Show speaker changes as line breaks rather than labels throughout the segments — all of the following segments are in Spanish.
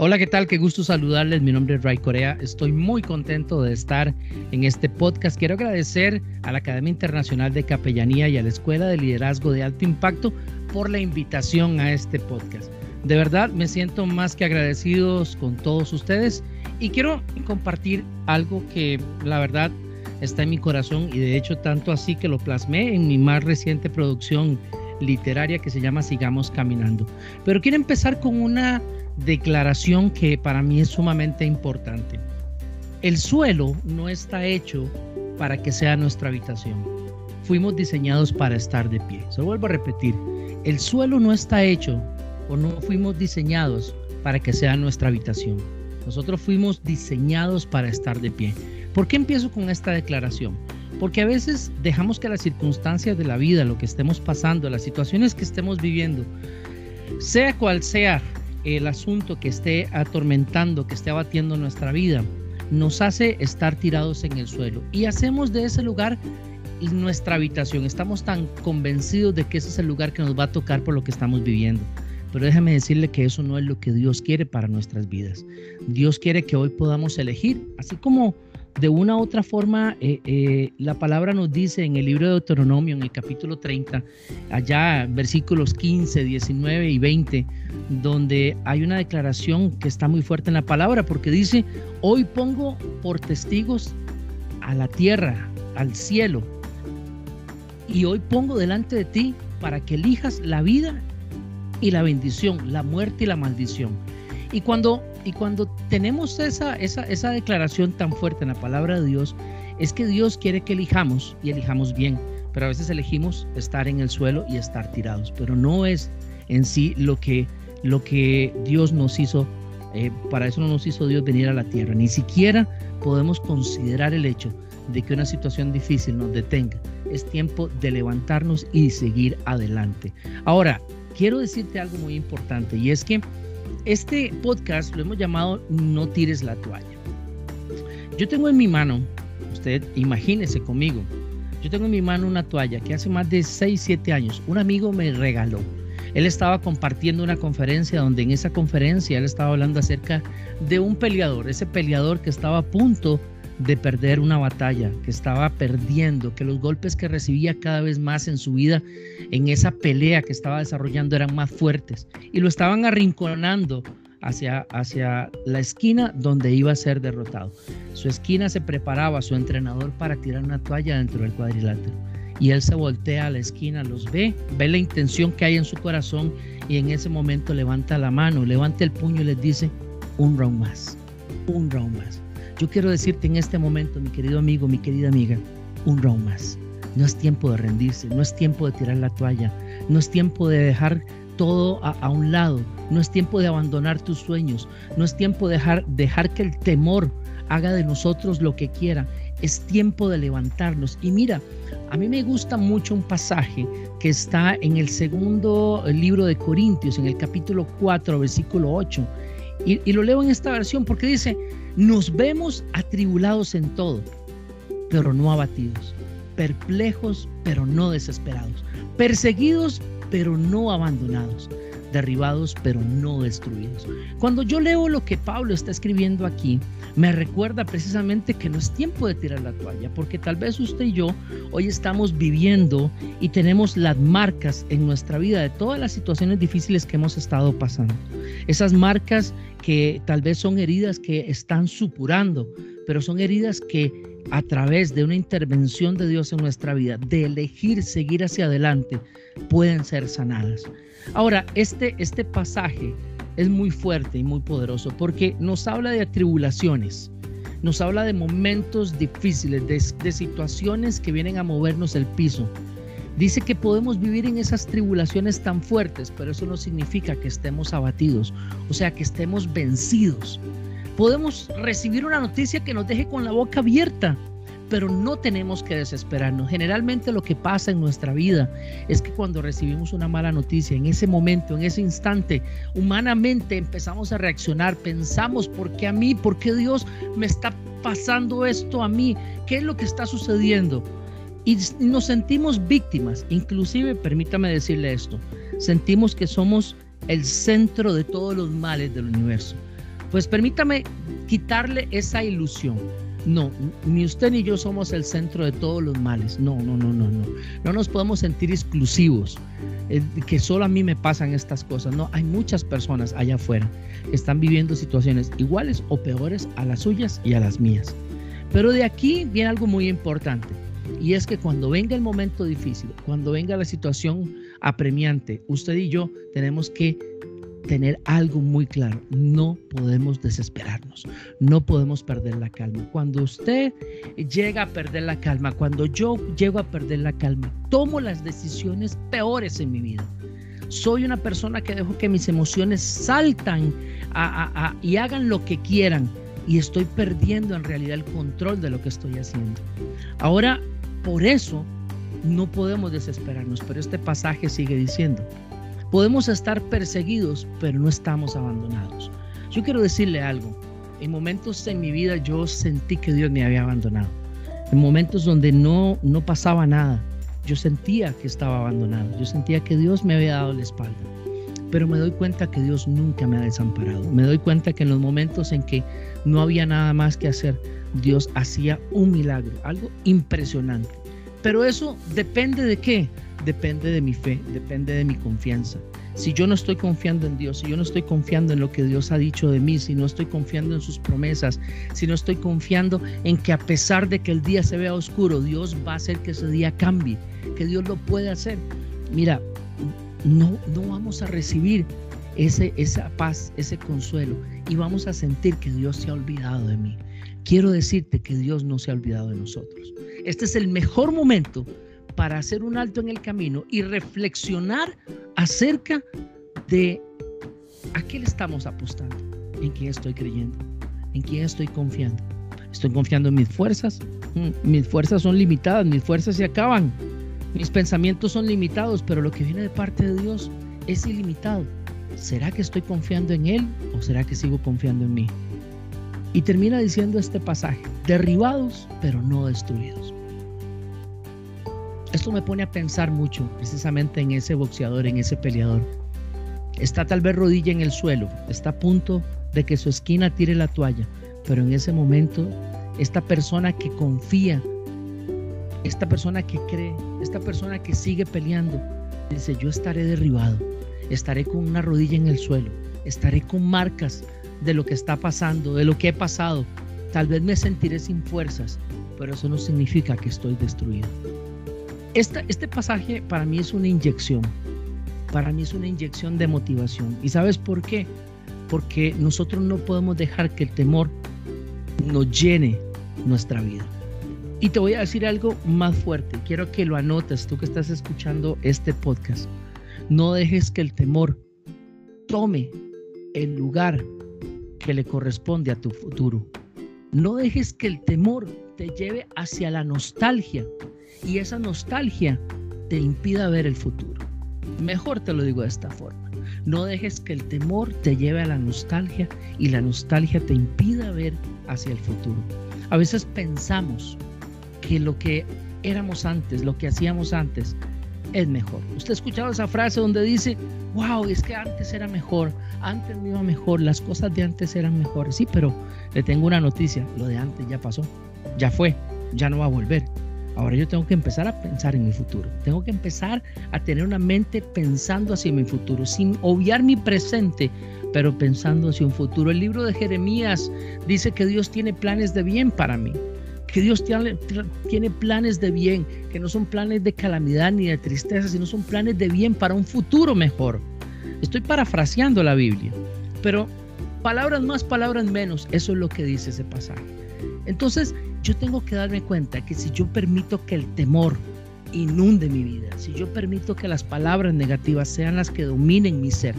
Hola, ¿qué tal? Qué gusto saludarles. Mi nombre es Ray Corea. Estoy muy contento de estar en este podcast. Quiero agradecer a la Academia Internacional de Capellanía y a la Escuela de Liderazgo de Alto Impacto por la invitación a este podcast. De verdad me siento más que agradecidos con todos ustedes y quiero compartir algo que la verdad está en mi corazón y de hecho tanto así que lo plasmé en mi más reciente producción literaria que se llama Sigamos Caminando. Pero quiero empezar con una declaración que para mí es sumamente importante. El suelo no está hecho para que sea nuestra habitación. Fuimos diseñados para estar de pie. Se vuelvo a repetir. El suelo no está hecho o no fuimos diseñados para que sea nuestra habitación. Nosotros fuimos diseñados para estar de pie. ¿Por qué empiezo con esta declaración? Porque a veces dejamos que las circunstancias de la vida, lo que estemos pasando, las situaciones que estemos viviendo, sea cual sea el asunto que esté atormentando, que esté abatiendo nuestra vida, nos hace estar tirados en el suelo y hacemos de ese lugar nuestra habitación. Estamos tan convencidos de que ese es el lugar que nos va a tocar por lo que estamos viviendo. Pero déjame decirle que eso no es lo que Dios quiere para nuestras vidas. Dios quiere que hoy podamos elegir, así como de una u otra forma, eh, eh, la palabra nos dice en el libro de Deuteronomio, en el capítulo 30, allá versículos 15, 19 y 20, donde hay una declaración que está muy fuerte en la palabra, porque dice, hoy pongo por testigos a la tierra, al cielo, y hoy pongo delante de ti para que elijas la vida y la bendición, la muerte y la maldición. Y cuando y cuando tenemos esa, esa, esa declaración tan fuerte en la palabra de Dios, es que Dios quiere que elijamos y elijamos bien. Pero a veces elegimos estar en el suelo y estar tirados. Pero no es en sí lo que, lo que Dios nos hizo. Eh, para eso no nos hizo Dios venir a la tierra. Ni siquiera podemos considerar el hecho de que una situación difícil nos detenga. Es tiempo de levantarnos y seguir adelante. Ahora, quiero decirte algo muy importante y es que este podcast lo hemos llamado No tires la toalla. Yo tengo en mi mano, usted imagínese conmigo, yo tengo en mi mano una toalla que hace más de 6, 7 años un amigo me regaló. Él estaba compartiendo una conferencia donde en esa conferencia él estaba hablando acerca de un peleador, ese peleador que estaba a punto de perder una batalla, que estaba perdiendo, que los golpes que recibía cada vez más en su vida, en esa pelea que estaba desarrollando, eran más fuertes y lo estaban arrinconando hacia, hacia la esquina donde iba a ser derrotado. Su esquina se preparaba, su entrenador, para tirar una toalla dentro del cuadrilátero. Y él se voltea a la esquina, los ve, ve la intención que hay en su corazón y en ese momento levanta la mano, levanta el puño y les dice, un round más, un round más. Yo quiero decirte en este momento, mi querido amigo, mi querida amiga, un round más. No es tiempo de rendirse, no es tiempo de tirar la toalla, no es tiempo de dejar todo a, un lado, no es tiempo de abandonar tus sueños, no es tiempo de dejar, dejar que el temor haga de nosotros lo que quiera, es tiempo de levantarnos. Y mira, a mí me gusta mucho un pasaje que está en el segundo libro de Corintios, en el capítulo 4, versículo 8. Y, y, lo leo en esta versión porque dice, nos vemos atribulados en todo, pero no abatidos, perplejos, pero no desesperados, perseguidos, pero no abandonados, derribados, pero no destruidos. Cuando yo leo lo que Pablo está escribiendo aquí, me recuerda precisamente que no es tiempo de tirar la toalla, porque tal vez usted y yo hoy estamos viviendo y tenemos las marcas en nuestra vida de todas las situaciones difíciles que hemos estado pasando. Esas marcas que tal vez son heridas que están supurando, pero son heridas que a través de una intervención de Dios en nuestra vida, de elegir seguir hacia adelante, pueden ser sanadas. Ahora, este, este pasaje es muy fuerte y muy poderoso porque nos habla de tribulaciones, nos habla de momentos difíciles, de, de situaciones que vienen a movernos el piso. Dice que podemos vivir en esas tribulaciones tan fuertes, pero eso no significa que estemos abatidos, o sea, que estemos vencidos. Podemos recibir una noticia que nos deje con la boca abierta, pero no tenemos que desesperarnos. Generalmente lo que pasa en nuestra vida es que cuando recibimos una mala noticia, en ese momento, en ese instante, humanamente empezamos a reaccionar, pensamos, ¿por qué a mí? ¿Por qué Dios me está pasando esto a mí? ¿Qué es lo que está sucediendo? Y nos sentimos víctimas, inclusive, permítame decirle esto, sentimos que somos el centro de todos los males del universo. Pues permítame quitarle esa ilusión. No, ni usted ni yo somos el centro de todos los males. No, no, no, no, no. No nos podemos sentir exclusivos, eh, que solo a mí me pasan estas cosas. No, hay muchas personas allá afuera que están viviendo situaciones iguales o peores a las suyas y a las mías. Pero de aquí viene algo muy importante. Y es que cuando venga el momento difícil, cuando venga la situación apremiante, usted y yo tenemos que tener algo muy claro. No podemos desesperarnos, no podemos perder la calma. Cuando usted llega a perder la calma, cuando yo llego a perder la calma, tomo las decisiones peores en mi vida. Soy una persona que dejo que mis emociones saltan y hagan lo que quieran y estoy perdiendo en realidad el control de lo que estoy haciendo. Ahora, por eso no podemos desesperarnos, pero este pasaje sigue diciendo, Podemos estar perseguidos, pero no estamos abandonados. Yo quiero decirle algo. En momentos en mi vida yo sentí que Dios me había abandonado. En momentos donde no, no pasaba nada, yo sentía que estaba abandonado. Yo sentía que Dios me había dado la espalda. Pero me doy cuenta que Dios nunca me ha desamparado. Me doy cuenta que en los momentos en que no había nada más que hacer, Dios hacía un milagro, algo impresionante. Pero eso depende de qué? Depende de mi fe, depende de mi confianza. Si yo no estoy confiando en Dios, si yo no estoy confiando en lo que Dios ha dicho de mí, si no estoy confiando en sus promesas, si no estoy confiando en que a pesar de que el día se vea oscuro, Dios va a hacer que ese día cambie, que Dios lo puede hacer. Mira, no, no vamos a recibir ese, esa paz, ese consuelo y vamos a sentir que Dios se ha olvidado de mí. Quiero decirte que Dios no se ha olvidado de nosotros. Este es el mejor momento para hacer un alto en el camino y reflexionar acerca de a qué le estamos apostando, en quién estoy creyendo, en quién estoy confiando. Estoy confiando en mis fuerzas. Mm, mis fuerzas son limitadas, mis fuerzas se acaban. Mis pensamientos son limitados, pero lo que viene de parte de Dios es ilimitado. ¿Será que estoy confiando en Él o será que sigo confiando en mí? Y termina diciendo este pasaje, derribados pero no destruidos. Esto me pone a pensar mucho precisamente en ese boxeador, en ese peleador. Está tal vez rodilla en el suelo, está a punto de que su esquina tire la toalla, pero en ese momento esta persona que confía, esta persona que cree, esta persona que sigue peleando, dice, yo estaré derribado, estaré con una rodilla en el suelo, estaré con marcas de lo que está pasando, de lo que he pasado. Tal vez me sentiré sin fuerzas, pero eso no significa que estoy destruido este pasaje para mí es una inyección, para mí es una inyección de motivación. ¿Y sabes por qué? Porque nosotros no podemos dejar que el temor nos llene nuestra vida. Y te voy a decir algo más fuerte, quiero que lo anotes tú que estás escuchando este podcast. No dejes que el temor tome el lugar que le corresponde a tu futuro. No dejes que el temor te lleve hacia la nostalgia y esa nostalgia te impida ver el futuro. Mejor te lo digo de esta forma. No dejes que el temor te lleve a la nostalgia y la nostalgia te impida ver hacia el futuro. A veces pensamos que lo que éramos antes, lo que hacíamos antes, es mejor. Usted ha escuchado esa frase donde dice, wow, es que antes era mejor, antes me iba mejor, las cosas de antes eran mejores. Sí, pero le tengo una noticia, lo de antes ya pasó, ya fue, ya no va a volver. Ahora yo tengo que empezar a pensar en mi futuro. Tengo que empezar a tener una mente pensando hacia mi futuro, sin obviar mi presente, pero pensando hacia un futuro. El libro de Jeremías dice que Dios tiene planes de bien para mí. que Dios tiene, planes de bien, que no son planes de calamidad ni de tristeza, sino son planes de bien para un futuro mejor. Estoy parafraseando la Biblia, pero palabras más, palabras menos, eso es lo que dice ese pasaje. Entonces, yo tengo que darme cuenta que si yo permito que el temor inunde mi vida, si yo permito que las palabras negativas sean las que dominen mi ser,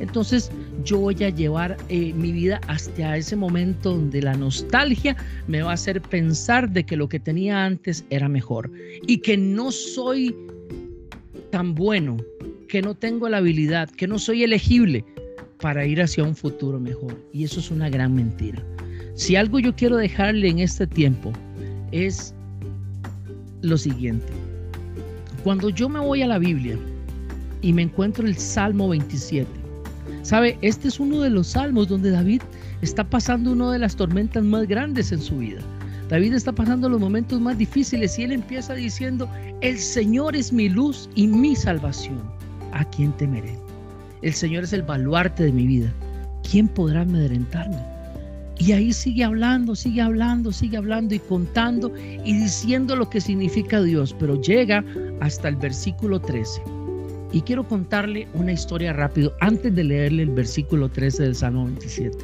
entonces yo voy a llevar eh, mi vida hasta ese momento donde la nostalgia me va a hacer pensar de que lo que tenía antes era mejor y que no soy tan bueno, que no tengo la habilidad, que no soy elegible para ir hacia un futuro mejor. Y eso es una gran mentira. Si algo yo quiero dejarle en este tiempo es lo siguiente. Cuando yo me voy a la Biblia y me encuentro el Salmo 27, ¿sabe? Este es uno de los salmos donde David está pasando una de las tormentas más grandes en su vida. David está pasando los momentos más difíciles y él empieza diciendo, el Señor es mi luz y mi salvación. ¿A quién temeré? El Señor es el baluarte de mi vida. ¿Quién podrá amedrentarme? Y ahí sigue hablando, sigue hablando, sigue hablando y contando y diciendo lo que significa Dios, pero llega hasta el versículo 13. Y quiero contarle una historia rápido antes de leerle el versículo 13 del Salmo 27.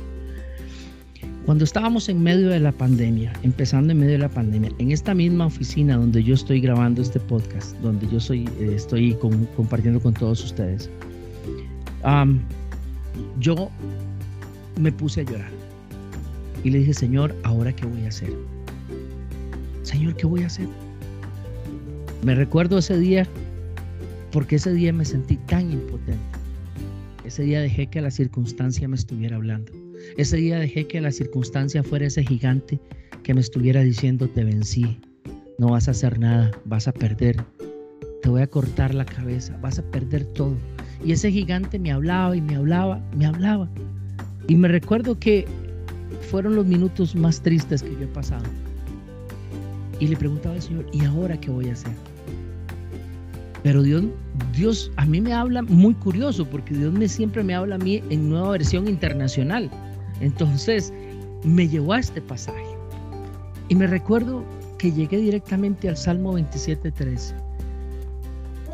Cuando estábamos en medio de la pandemia, empezando en medio de la pandemia, en esta misma oficina donde yo estoy grabando este podcast, donde yo soy, eh, estoy compartiendo con todos ustedes, yo me puse a llorar y le dije, Señor, ¿ahora qué voy a hacer? Señor, ¿qué voy a hacer? Me recuerdo ese día porque ese día me sentí tan impotente. Ese día dejé que la circunstancia me estuviera hablando. Ese día dejé que la circunstancia fuera ese gigante que me estuviera diciendo, te vencí, no vas a hacer nada, vas a perder, te voy a cortar la cabeza, vas a perder todo. Y ese gigante me hablaba y me hablaba, me hablaba. Y me recuerdo que fueron los minutos más tristes que yo he pasado. Y le preguntaba al Señor, ¿y ahora qué voy a hacer? Pero Dios, Dios a mí me habla muy curioso, porque Dios me siempre me habla a mí en nueva versión internacional. Entonces me llevó a este pasaje. Y me recuerdo que llegué directamente al Salmo 27.13.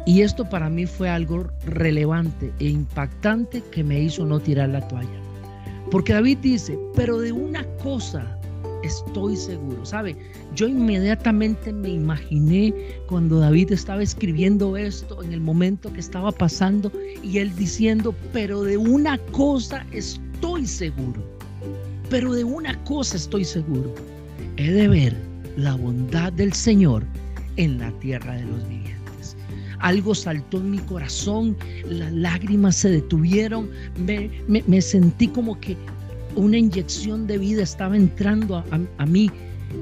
Y esto para mí fue algo relevante e impactante que me hizo no tirar la toalla. Porque David dice, pero de una cosa estoy seguro, ¿sabe? Yo inmediatamente me imaginé cuando David estaba escribiendo esto en el momento que estaba pasando y él diciendo, pero de una cosa estoy seguro, pero de una cosa estoy seguro, he de ver la bondad del Señor en la tierra de los vivientes algo saltó en mi corazón, las lágrimas se detuvieron, me, sentí como que una inyección de vida estaba entrando a, a mí.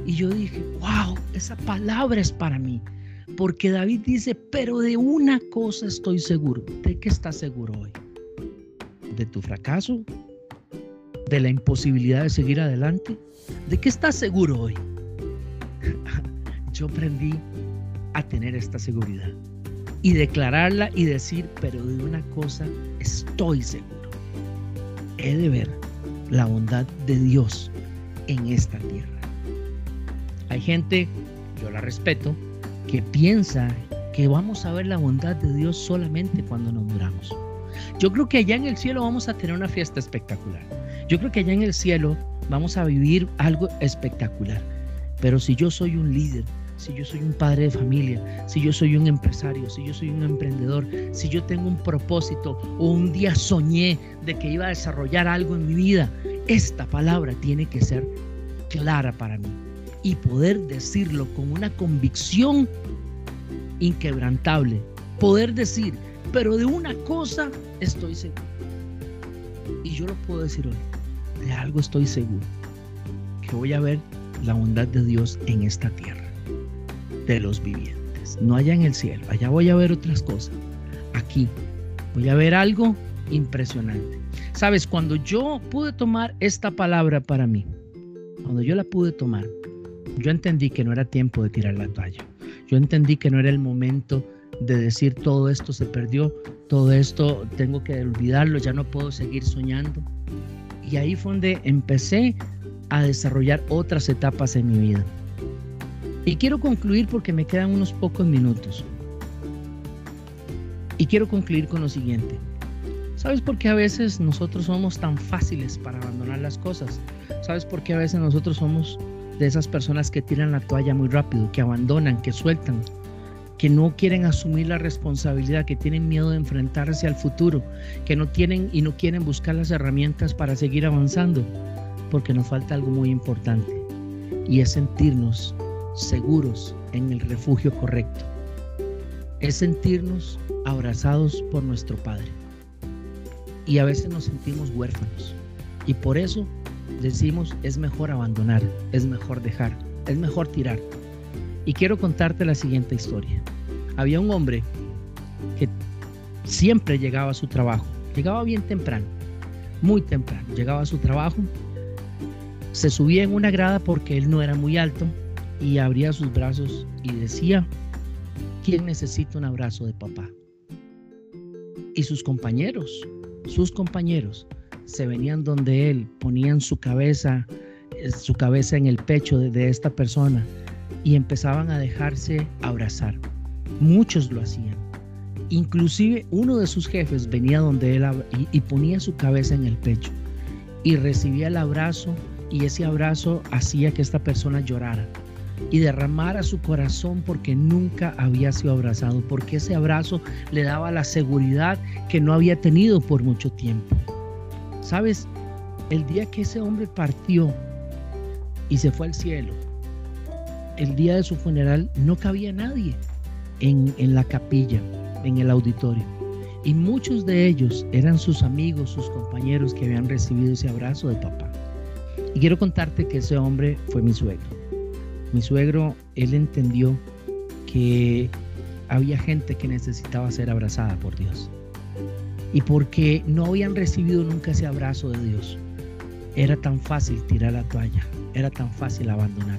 Y yo dije, wow, esa palabra es para mí. Porque David dice, pero de una cosa estoy seguro. ¿De qué estás seguro hoy? ¿De tu fracaso? ¿De la imposibilidad de seguir adelante? ¿De qué estás seguro hoy? Yo aprendí a tener esta seguridad y declararla y decir, pero de una cosa estoy seguro. He de ver la bondad de Dios en esta tierra. Hay gente, yo la respeto, que piensa que vamos a ver la bondad de Dios solamente cuando nos muramos. Yo creo que allá en el cielo vamos a tener una fiesta espectacular. Yo creo que allá en el cielo vamos a vivir algo espectacular. Pero si yo soy un líder, si yo soy un padre de familia, si yo soy un empresario, si yo soy un emprendedor, si yo tengo un propósito o un día soñé de que iba a desarrollar algo en mi vida, esta palabra tiene que ser clara para mí y poder decirlo con una convicción inquebrantable. Poder decir, pero de una cosa estoy seguro. Y yo lo puedo decir hoy, de algo estoy seguro, que voy a ver la bondad de Dios en esta tierra de los vivientes. No allá en el cielo, allá voy a ver otras cosas. Aquí voy a ver algo impresionante. Sabes, cuando yo pude tomar esta palabra para mí, cuando yo la pude tomar, yo entendí que no era tiempo de tirar la toalla. Yo entendí que no era el momento de decir todo esto se perdió, todo esto tengo que olvidarlo, ya no puedo seguir soñando. Y ahí fue donde empecé a desarrollar otras etapas en mi vida. Y quiero concluir porque me quedan unos pocos minutos. Y quiero concluir con lo siguiente. ¿Sabes por qué a veces nosotros somos tan fáciles para abandonar las cosas? ¿Sabes por qué a veces nosotros somos de esas personas que tiran la toalla muy rápido, que abandonan, que sueltan, que no quieren asumir la responsabilidad, que tienen miedo de enfrentarse al futuro, que no tienen y no quieren buscar las herramientas para seguir avanzando? Porque nos falta algo muy importante y es sentirnos seguros en el refugio correcto. Es sentirnos abrazados por nuestro Padre. Y a veces nos sentimos huérfanos. Y por eso decimos es mejor abandonar, es mejor dejar, es mejor tirar. Y quiero contarte la siguiente historia. Había un hombre que siempre llegaba a su trabajo, llegaba bien temprano, muy temprano, llegaba a su trabajo, se subía en una grada porque él no era muy alto y abría sus brazos y decía, ¿quién necesita un abrazo de papá? Y sus compañeros, sus compañeros, se venían donde él, ponían su cabeza, eh, su cabeza en el pecho de, esta persona y empezaban a dejarse abrazar. Muchos lo hacían. Inclusive uno de sus jefes venía donde él y ponía su cabeza en el pecho y recibía el abrazo y ese abrazo hacía que esta persona llorara y derramara su corazón porque nunca había sido abrazado, porque ese abrazo le daba la seguridad que no había tenido por mucho tiempo. Sabes, el día que ese hombre partió y se fue al cielo, el día de su funeral no cabía nadie en, en la capilla, en el auditorio. Y muchos de ellos eran sus amigos, sus compañeros que habían recibido ese abrazo de papá. Y quiero contarte que ese hombre fue mi suegro. Mi suegro, él entendió que había gente que necesitaba ser abrazada por Dios. Y porque no habían recibido nunca ese abrazo de Dios, era tan fácil tirar la toalla, era tan fácil abandonar,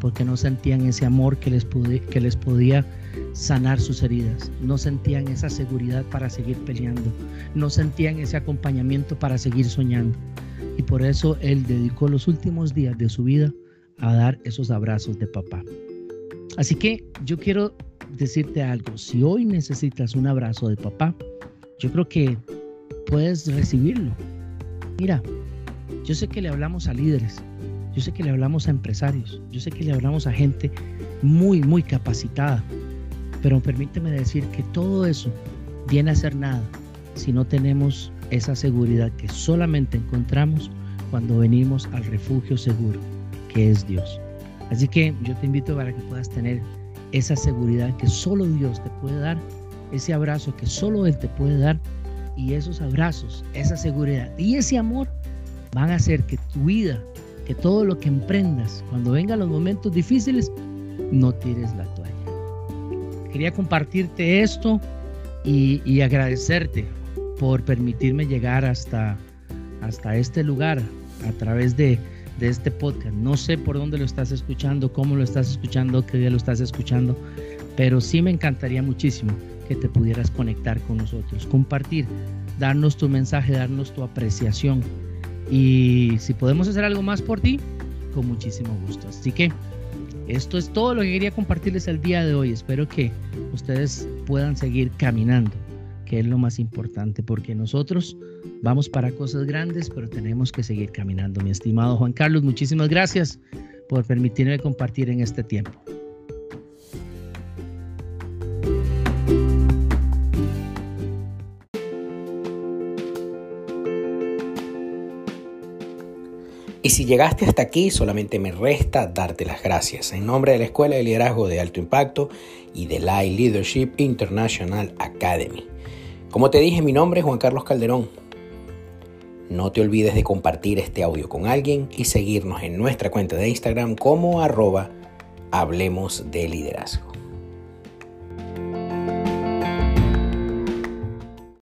porque no sentían ese amor que les, que les podía sanar sus heridas, no sentían esa seguridad para seguir peleando, no sentían ese acompañamiento para seguir soñando. Y por eso él dedicó los últimos días de su vida a dar esos abrazos de papá. Así que yo quiero decirte algo, si hoy necesitas un abrazo de papá, yo creo que puedes recibirlo. Mira, yo sé que le hablamos a líderes, yo sé que le hablamos a empresarios, yo sé que le hablamos a gente muy, muy capacitada, pero permíteme decir que todo eso viene a ser nada si no tenemos esa seguridad que solamente encontramos cuando venimos al refugio seguro, que es Dios. Así que yo te invito para que puedas tener esa seguridad que solo Dios te puede dar ese abrazo que solo Él te puede dar y esos abrazos, esa seguridad y ese amor van a hacer que tu vida, que todo lo que emprendas, cuando vengan los momentos difíciles, no tires la toalla. Quería compartirte esto y, agradecerte por permitirme llegar hasta, hasta este lugar a través de, de este podcast. No sé por dónde lo estás escuchando, cómo lo estás escuchando, qué día lo estás escuchando, pero sí me encantaría muchísimo que te pudieras conectar con nosotros, compartir, darnos tu mensaje, darnos tu apreciación. Y si podemos hacer algo más por ti, con muchísimo gusto. Así que esto es todo lo que quería compartirles el día de hoy. Espero que ustedes puedan seguir caminando, que es lo más importante, porque nosotros vamos para cosas grandes, pero tenemos que seguir caminando. Mi estimado Juan Carlos, muchísimas gracias por permitirme compartir en este tiempo.
Y si llegaste hasta aquí, solamente me resta darte las gracias en nombre de la Escuela de Liderazgo de Alto Impacto y de la Leadership International Academy. Como te dije, mi nombre es Juan Carlos Calderón. No te olvides de compartir este audio con alguien y seguirnos en nuestra cuenta de Instagram como arroba Hablemos de Liderazgo.